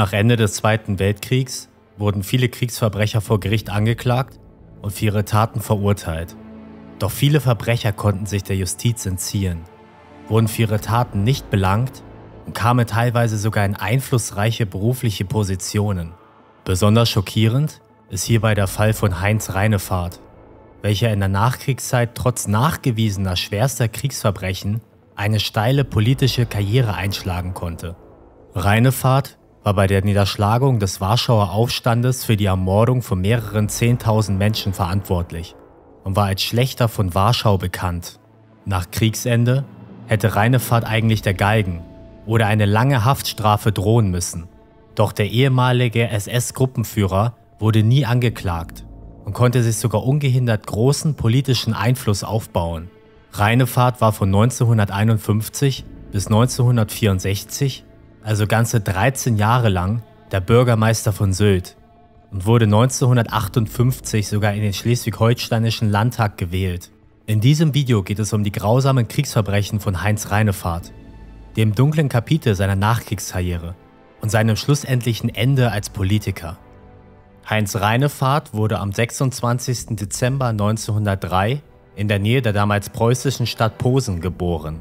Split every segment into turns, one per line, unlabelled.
Nach Ende des Zweiten Weltkriegs wurden viele Kriegsverbrecher vor Gericht angeklagt und für ihre Taten verurteilt. Doch viele Verbrecher konnten sich der Justiz entziehen, wurden für ihre Taten nicht belangt und kamen teilweise sogar in einflussreiche berufliche Positionen. Besonders schockierend ist hierbei der Fall von Heinz Reinefahrt, welcher in der Nachkriegszeit trotz nachgewiesener schwerster Kriegsverbrechen eine steile politische Karriere einschlagen konnte. Reinefahrt war bei der Niederschlagung des Warschauer Aufstandes für die Ermordung von mehreren 10.000 Menschen verantwortlich und war als Schlechter von Warschau bekannt. Nach Kriegsende hätte Reinefahrt eigentlich der Galgen oder eine lange Haftstrafe drohen müssen. Doch der ehemalige SS-Gruppenführer wurde nie angeklagt und konnte sich sogar ungehindert großen politischen Einfluss aufbauen. Reinefahrt war von 1951 bis 1964 also ganze 13 Jahre lang, der Bürgermeister von Sylt und wurde 1958 sogar in den schleswig-holsteinischen Landtag gewählt. In diesem Video geht es um die grausamen Kriegsverbrechen von Heinz Reinefahrt, dem dunklen Kapitel seiner Nachkriegskarriere und seinem schlussendlichen Ende als Politiker. Heinz Reinefahrt wurde am 26. Dezember 1903 in der Nähe der damals preußischen Stadt Posen geboren.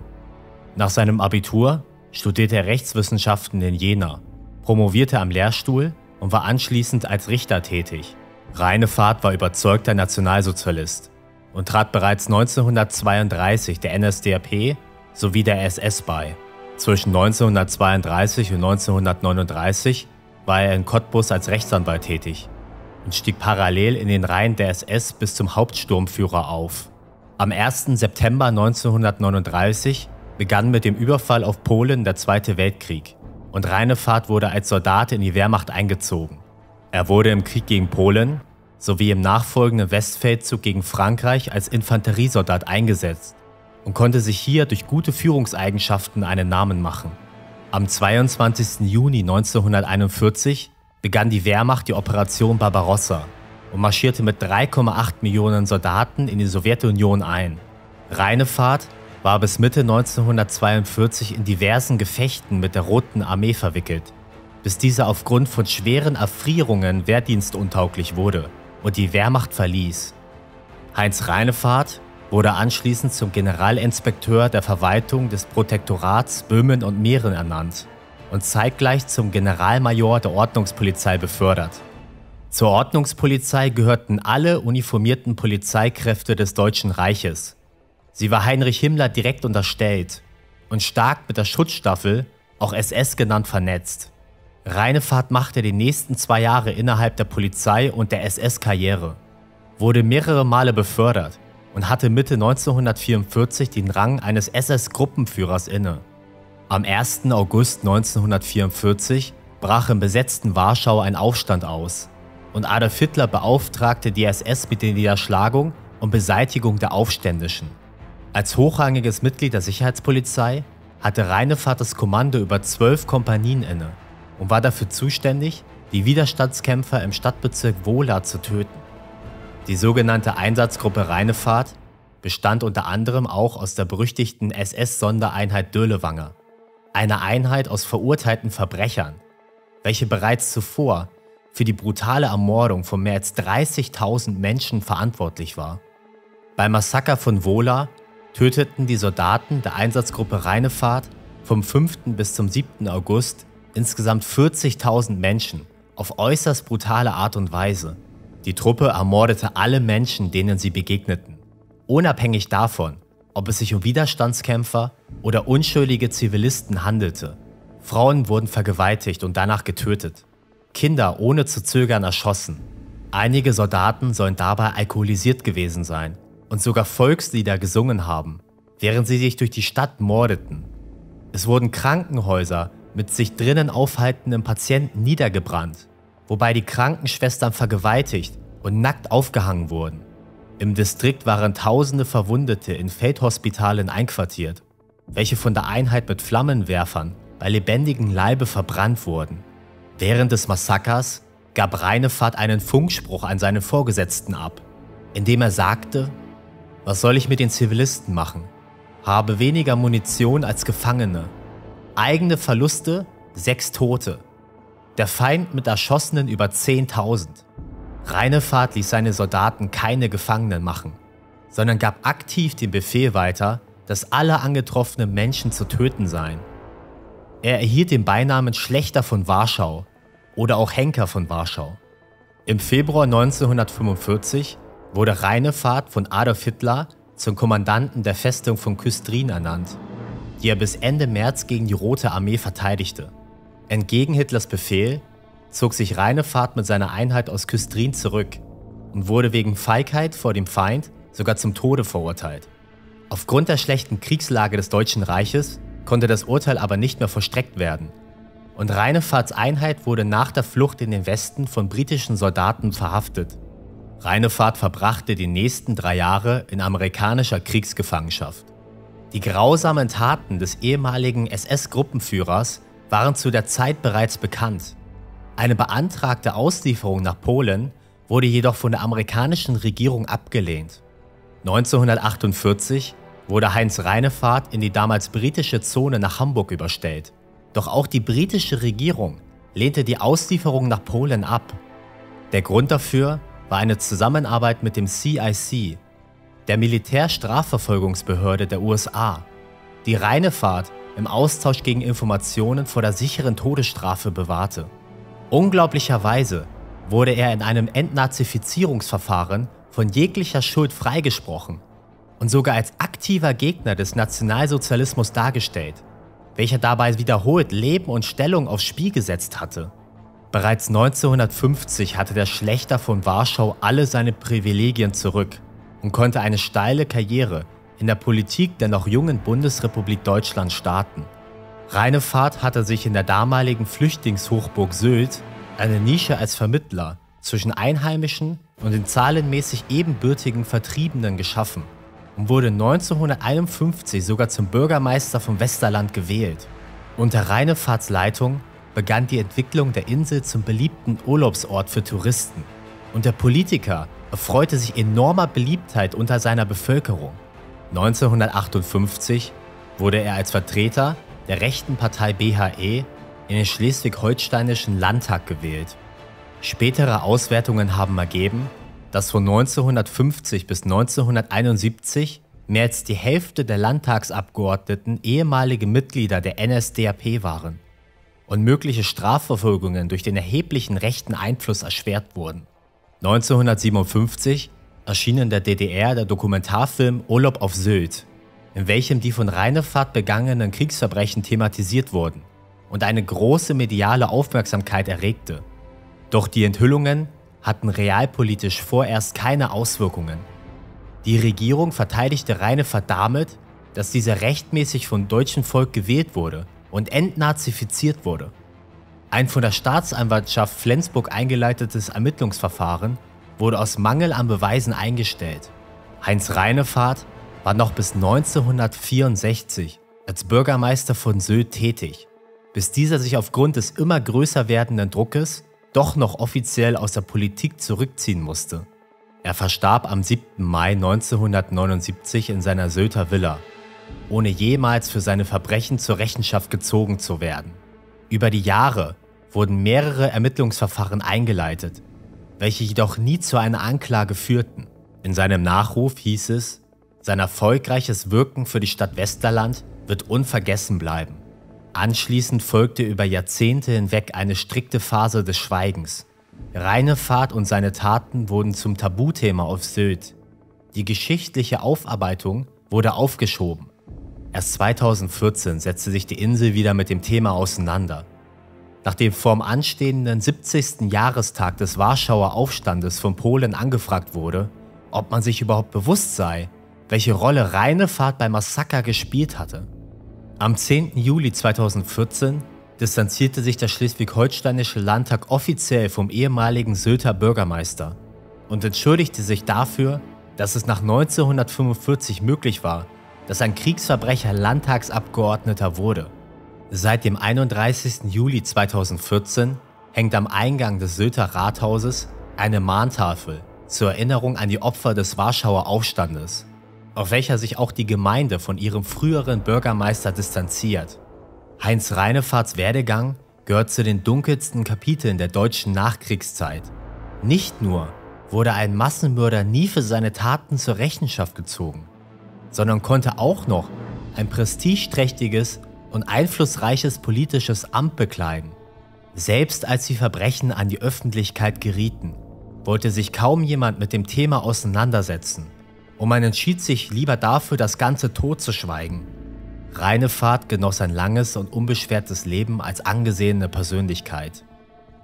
Nach seinem Abitur studierte er Rechtswissenschaften in Jena, promovierte am Lehrstuhl und war anschließend als Richter tätig. Reinefahrt war überzeugter Nationalsozialist und trat bereits 1932 der NSDAP sowie der SS bei. Zwischen 1932 und 1939 war er in Cottbus als Rechtsanwalt tätig und stieg parallel in den Reihen der SS bis zum Hauptsturmführer auf. Am 1. September 1939 begann mit dem Überfall auf Polen der Zweite Weltkrieg und Reinefahrt wurde als Soldat in die Wehrmacht eingezogen. Er wurde im Krieg gegen Polen sowie im nachfolgenden Westfeldzug gegen Frankreich als Infanteriesoldat eingesetzt und konnte sich hier durch gute Führungseigenschaften einen Namen machen. Am 22. Juni 1941 begann die Wehrmacht die Operation Barbarossa und marschierte mit 3,8 Millionen Soldaten in die Sowjetunion ein. Reinefahrt war bis Mitte 1942 in diversen Gefechten mit der Roten Armee verwickelt, bis diese aufgrund von schweren Erfrierungen wehrdienstuntauglich wurde und die Wehrmacht verließ. Heinz Reinefahrt wurde anschließend zum Generalinspekteur der Verwaltung des Protektorats Böhmen und Mähren ernannt und zeitgleich zum Generalmajor der Ordnungspolizei befördert. Zur Ordnungspolizei gehörten alle uniformierten Polizeikräfte des Deutschen Reiches, Sie war Heinrich Himmler direkt unterstellt und stark mit der Schutzstaffel, auch SS genannt, vernetzt. Reinefahrt machte die nächsten zwei Jahre innerhalb der Polizei und der SS Karriere, wurde mehrere Male befördert und hatte Mitte 1944 den Rang eines SS-Gruppenführers inne. Am 1. August 1944 brach im besetzten Warschau ein Aufstand aus und Adolf Hitler beauftragte die SS mit der Niederschlagung und Beseitigung der Aufständischen. Als hochrangiges Mitglied der Sicherheitspolizei hatte Reinefahrt das Kommando über zwölf Kompanien inne und war dafür zuständig, die Widerstandskämpfer im Stadtbezirk Wohla zu töten. Die sogenannte Einsatzgruppe Reinefahrt bestand unter anderem auch aus der berüchtigten SS-Sondereinheit Dölewanger, einer Einheit aus verurteilten Verbrechern, welche bereits zuvor für die brutale Ermordung von mehr als 30.000 Menschen verantwortlich war. Beim Massaker von Wohla töteten die Soldaten der Einsatzgruppe Reinefahrt vom 5. bis zum 7. August insgesamt 40.000 Menschen auf äußerst brutale Art und Weise. Die Truppe ermordete alle Menschen, denen sie begegneten, unabhängig davon, ob es sich um Widerstandskämpfer oder unschuldige Zivilisten handelte. Frauen wurden vergewaltigt und danach getötet, Kinder ohne zu zögern erschossen. Einige Soldaten sollen dabei alkoholisiert gewesen sein und sogar Volkslieder gesungen haben, während sie sich durch die Stadt mordeten. Es wurden Krankenhäuser mit sich drinnen aufhaltenden Patienten niedergebrannt, wobei die Krankenschwestern vergewaltigt und nackt aufgehangen wurden. Im Distrikt waren tausende Verwundete in Feldhospitalen einquartiert, welche von der Einheit mit Flammenwerfern bei lebendigem Leibe verbrannt wurden. Während des Massakers gab Reinefahrt einen Funkspruch an seine Vorgesetzten ab, indem er sagte, was soll ich mit den Zivilisten machen? Habe weniger Munition als Gefangene. Eigene Verluste, sechs Tote. Der Feind mit Erschossenen über 10.000. Reinefahrt ließ seine Soldaten keine Gefangenen machen, sondern gab aktiv den Befehl weiter, dass alle angetroffenen Menschen zu töten seien. Er erhielt den Beinamen Schlechter von Warschau oder auch Henker von Warschau. Im Februar 1945 wurde Reinefahrt von Adolf Hitler zum Kommandanten der Festung von Küstrin ernannt, die er bis Ende März gegen die Rote Armee verteidigte. Entgegen Hitlers Befehl zog sich Reinefahrt mit seiner Einheit aus Küstrin zurück und wurde wegen Feigheit vor dem Feind sogar zum Tode verurteilt. Aufgrund der schlechten Kriegslage des Deutschen Reiches konnte das Urteil aber nicht mehr vollstreckt werden und Reinefahrts Einheit wurde nach der Flucht in den Westen von britischen Soldaten verhaftet. Reinefahrt verbrachte die nächsten drei Jahre in amerikanischer Kriegsgefangenschaft. Die grausamen Taten des ehemaligen SS-Gruppenführers waren zu der Zeit bereits bekannt. Eine beantragte Auslieferung nach Polen wurde jedoch von der amerikanischen Regierung abgelehnt. 1948 wurde Heinz Reinefahrt in die damals britische Zone nach Hamburg überstellt. Doch auch die britische Regierung lehnte die Auslieferung nach Polen ab. Der Grund dafür war eine Zusammenarbeit mit dem CIC, der Militärstrafverfolgungsbehörde der USA, die Reinefahrt im Austausch gegen Informationen vor der sicheren Todesstrafe bewahrte. Unglaublicherweise wurde er in einem Entnazifizierungsverfahren von jeglicher Schuld freigesprochen und sogar als aktiver Gegner des Nationalsozialismus dargestellt, welcher dabei wiederholt Leben und Stellung aufs Spiel gesetzt hatte. Bereits 1950 hatte der Schlechter von Warschau alle seine Privilegien zurück und konnte eine steile Karriere in der Politik der noch jungen Bundesrepublik Deutschland starten. Reinefahrt hatte sich in der damaligen Flüchtlingshochburg Sylt eine Nische als Vermittler zwischen Einheimischen und den zahlenmäßig ebenbürtigen Vertriebenen geschaffen und wurde 1951 sogar zum Bürgermeister vom Westerland gewählt. Unter Reinefahrts Leitung begann die Entwicklung der Insel zum beliebten Urlaubsort für Touristen und der Politiker erfreute sich enormer Beliebtheit unter seiner Bevölkerung. 1958 wurde er als Vertreter der rechten Partei BHE in den schleswig-holsteinischen Landtag gewählt. Spätere Auswertungen haben ergeben, dass von 1950 bis 1971 mehr als die Hälfte der Landtagsabgeordneten ehemalige Mitglieder der NSDAP waren und mögliche Strafverfolgungen durch den erheblichen rechten Einfluss erschwert wurden. 1957 erschien in der DDR der Dokumentarfilm Urlaub auf Sylt, in welchem die von Reinefahrt begangenen Kriegsverbrechen thematisiert wurden und eine große mediale Aufmerksamkeit erregte. Doch die Enthüllungen hatten realpolitisch vorerst keine Auswirkungen. Die Regierung verteidigte Reinefahrt damit, dass dieser rechtmäßig vom deutschen Volk gewählt wurde und entnazifiziert wurde. Ein von der Staatsanwaltschaft Flensburg eingeleitetes Ermittlungsverfahren wurde aus Mangel an Beweisen eingestellt. Heinz Reinefahrt war noch bis 1964 als Bürgermeister von Sylt tätig, bis dieser sich aufgrund des immer größer werdenden Druckes doch noch offiziell aus der Politik zurückziehen musste. Er verstarb am 7. Mai 1979 in seiner Sylter Villa, ohne jemals für seine Verbrechen zur Rechenschaft gezogen zu werden. Über die Jahre wurden mehrere Ermittlungsverfahren eingeleitet, welche jedoch nie zu einer Anklage führten. In seinem Nachruf hieß es, sein erfolgreiches Wirken für die Stadt Westerland wird unvergessen bleiben. Anschließend folgte über Jahrzehnte hinweg eine strikte Phase des Schweigens. Reinefahrt und seine Taten wurden zum Tabuthema auf Sylt. Die geschichtliche Aufarbeitung wurde aufgeschoben. Erst 2014 setzte sich die Insel wieder mit dem Thema auseinander. Nachdem vorm anstehenden 70. Jahrestag des Warschauer Aufstandes von Polen angefragt wurde, ob man sich überhaupt bewusst sei, welche Rolle Reinefahrt beim Massaker gespielt hatte. Am 10. Juli 2014 distanzierte sich der schleswig-holsteinische Landtag offiziell vom ehemaligen Sylter Bürgermeister und entschuldigte sich dafür, dass es nach 1945 möglich war, dass ein Kriegsverbrecher Landtagsabgeordneter wurde. Seit dem 31. Juli 2014 hängt am Eingang des Sylter Rathauses eine Mahntafel zur Erinnerung an die Opfer des Warschauer Aufstandes auf welcher sich auch die Gemeinde von ihrem früheren Bürgermeister distanziert. Heinz Reinefahrts Werdegang gehört zu den dunkelsten Kapiteln der deutschen Nachkriegszeit. Nicht nur wurde ein Massenmörder nie für seine Taten zur Rechenschaft gezogen, sondern konnte auch noch ein prestigeträchtiges und einflussreiches politisches Amt bekleiden. Selbst als die Verbrechen an die Öffentlichkeit gerieten, wollte sich kaum jemand mit dem Thema auseinandersetzen und man entschied sich lieber dafür, das Ganze totzuschweigen. Reinefahrt genoss ein langes und unbeschwertes Leben als angesehene Persönlichkeit.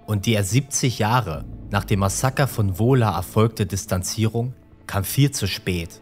Und die er 70 Jahre nach dem Massaker von Wohler erfolgte Distanzierung kam viel zu spät.